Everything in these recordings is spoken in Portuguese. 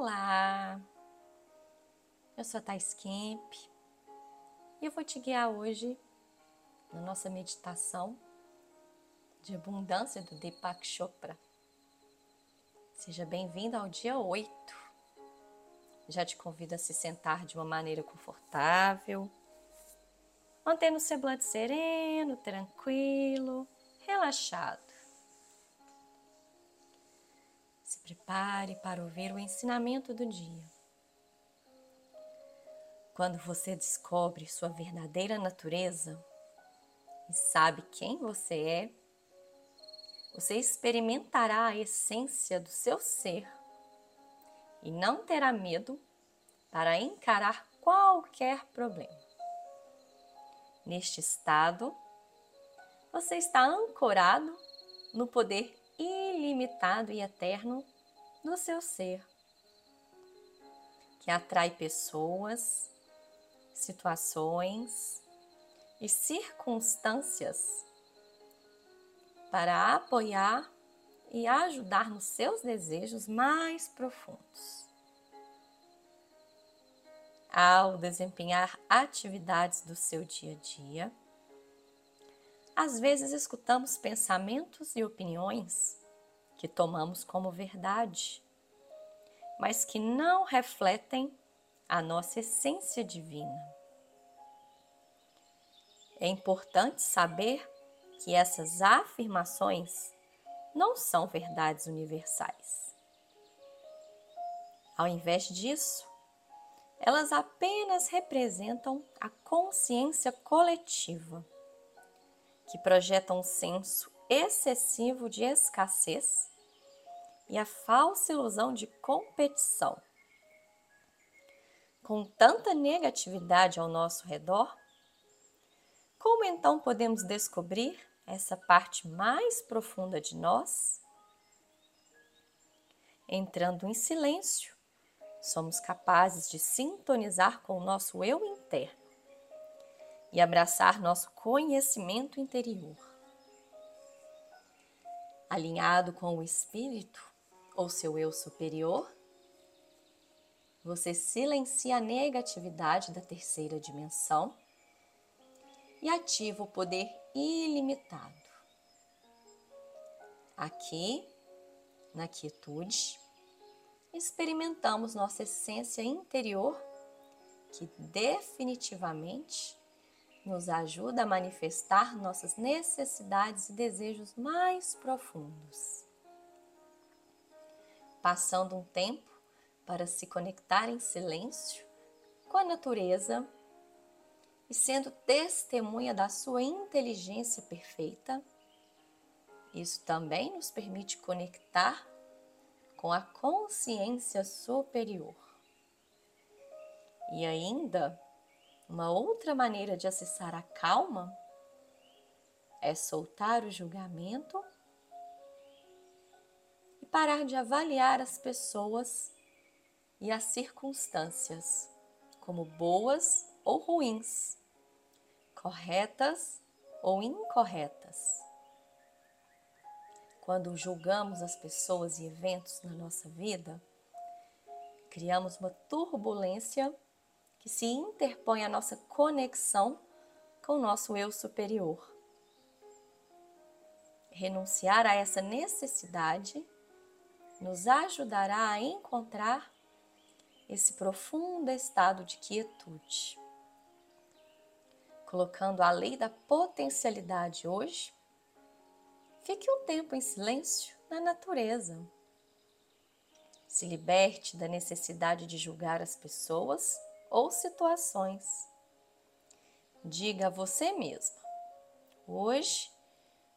Olá, eu sou a Thais Kemp e eu vou te guiar hoje na nossa meditação de abundância do Deepak Chopra. Seja bem-vindo ao dia 8. Já te convido a se sentar de uma maneira confortável, mantendo o semblante sereno, tranquilo, relaxado. Prepare para ouvir o ensinamento do dia. Quando você descobre sua verdadeira natureza e sabe quem você é, você experimentará a essência do seu ser e não terá medo para encarar qualquer problema. Neste estado, você está ancorado no poder ilimitado e eterno do seu ser, que atrai pessoas, situações e circunstâncias para apoiar e ajudar nos seus desejos mais profundos. Ao desempenhar atividades do seu dia a dia, às vezes escutamos pensamentos e opiniões que tomamos como verdade, mas que não refletem a nossa essência divina. É importante saber que essas afirmações não são verdades universais. Ao invés disso, elas apenas representam a consciência coletiva que projeta um senso excessivo de escassez e a falsa ilusão de competição. Com tanta negatividade ao nosso redor, como então podemos descobrir essa parte mais profunda de nós? Entrando em silêncio, somos capazes de sintonizar com o nosso eu interno e abraçar nosso conhecimento interior. Alinhado com o espírito ou seu eu superior, você silencia a negatividade da terceira dimensão e ativa o poder ilimitado. Aqui, na quietude, experimentamos nossa essência interior que definitivamente nos ajuda a manifestar nossas necessidades e desejos mais profundos. Passando um tempo para se conectar em silêncio com a natureza e sendo testemunha da sua inteligência perfeita, isso também nos permite conectar com a consciência superior. E ainda uma outra maneira de acessar a calma é soltar o julgamento parar de avaliar as pessoas e as circunstâncias como boas ou ruins, corretas ou incorretas. Quando julgamos as pessoas e eventos na nossa vida, criamos uma turbulência que se interpõe à nossa conexão com o nosso eu superior. Renunciar a essa necessidade nos ajudará a encontrar esse profundo estado de quietude. Colocando a lei da potencialidade hoje, fique um tempo em silêncio na natureza. Se liberte da necessidade de julgar as pessoas ou situações. Diga a você mesmo: hoje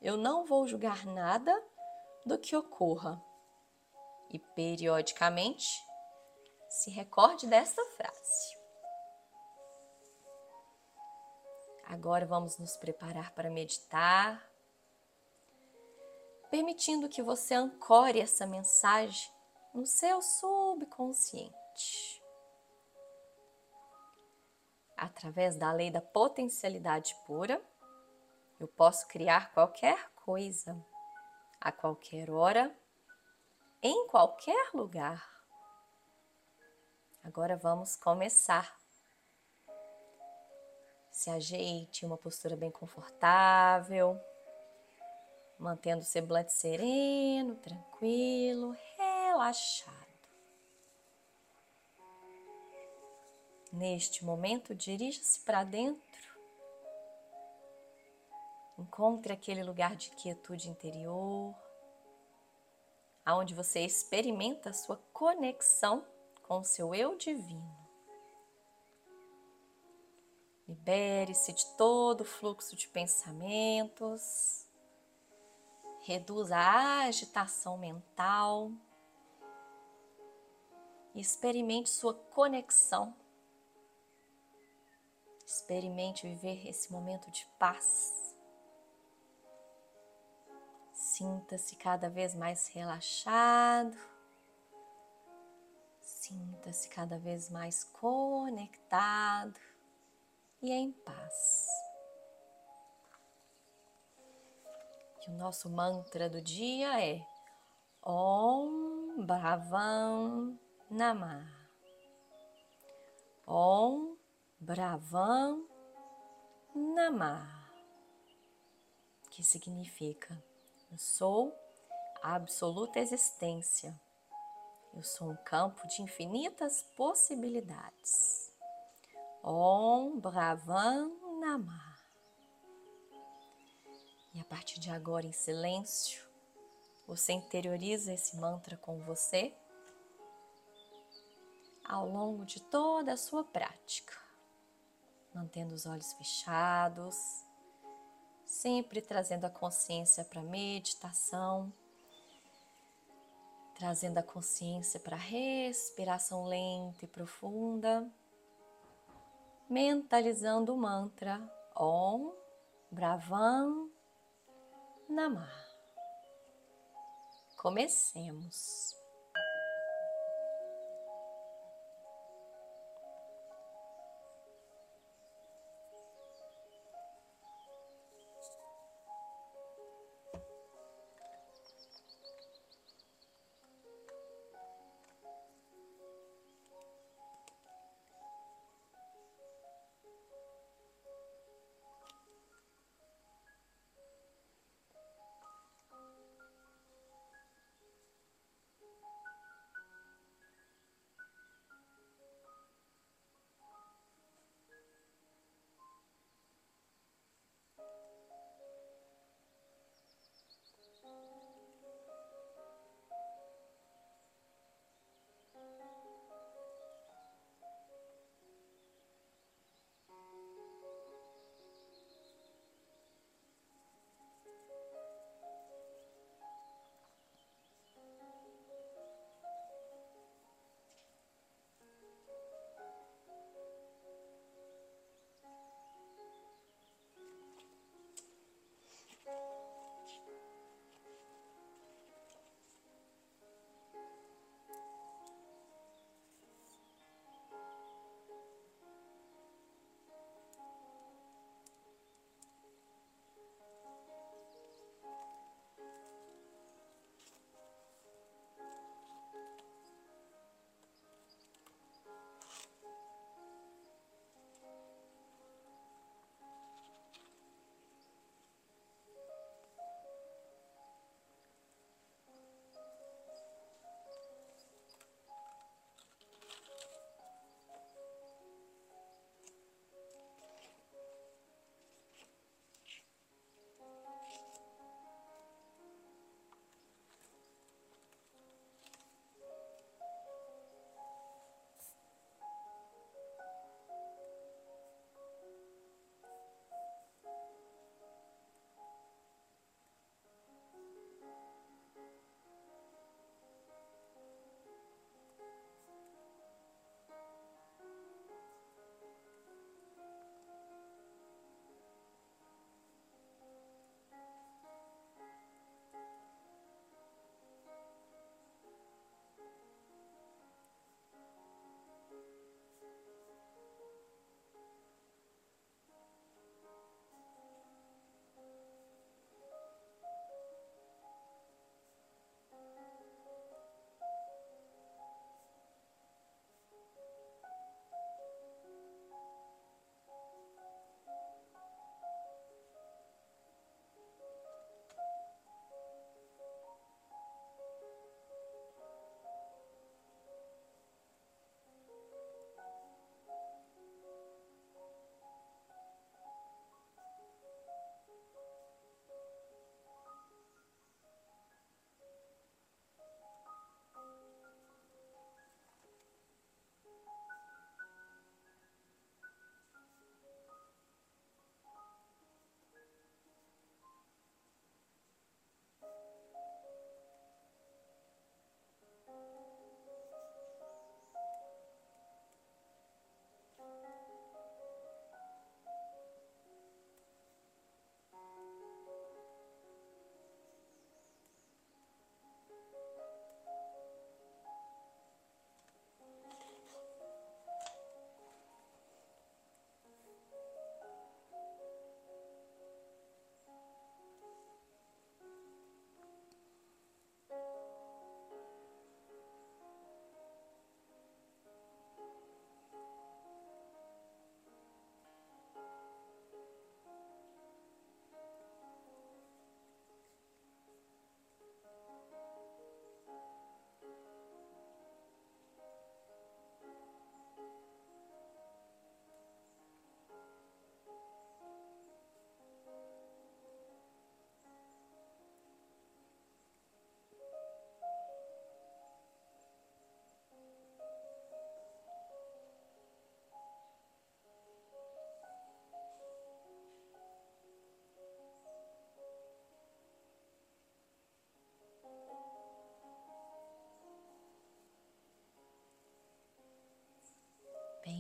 eu não vou julgar nada do que ocorra. E periodicamente se recorde desta frase. Agora vamos nos preparar para meditar, permitindo que você ancore essa mensagem no seu subconsciente através da lei da potencialidade pura, eu posso criar qualquer coisa, a qualquer hora, em qualquer lugar. Agora vamos começar. Se ajeite em uma postura bem confortável, mantendo o semblante sereno, tranquilo, relaxado. Neste momento, dirija-se para dentro. Encontre aquele lugar de quietude interior, aonde você experimenta a sua conexão com o seu eu divino. Libere-se de todo o fluxo de pensamentos. Reduza a agitação mental. E experimente sua conexão Experimente viver esse momento de paz. Sinta-se cada vez mais relaxado. Sinta-se cada vez mais conectado e em paz. E o nosso mantra do dia é Om Bhavam Namah. Om Bravam Namah, que significa eu sou a absoluta existência. Eu sou um campo de infinitas possibilidades. Om Bravam Namah. E a partir de agora, em silêncio, você interioriza esse mantra com você ao longo de toda a sua prática mantendo os olhos fechados, sempre trazendo a consciência para a meditação, trazendo a consciência para a respiração lenta e profunda, mentalizando o mantra Om Bravam Namah. Comecemos.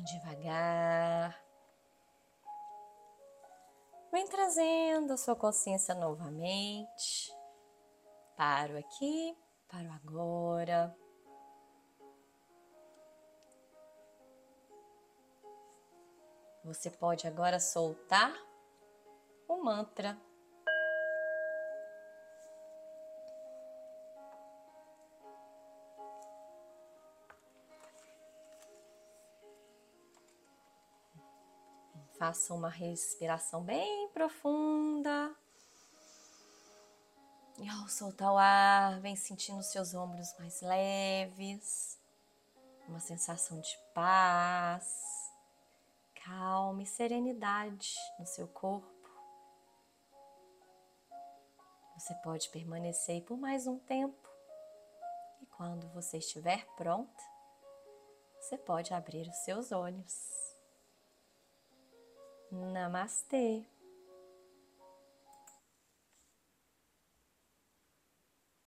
Bem devagar. Vem trazendo a sua consciência novamente. Paro aqui, paro agora. Você pode agora soltar o mantra. Faça uma respiração bem profunda. E ao soltar o ar, vem sentindo seus ombros mais leves, uma sensação de paz, calma e serenidade no seu corpo. Você pode permanecer por mais um tempo e quando você estiver pronta, você pode abrir os seus olhos. Namastê!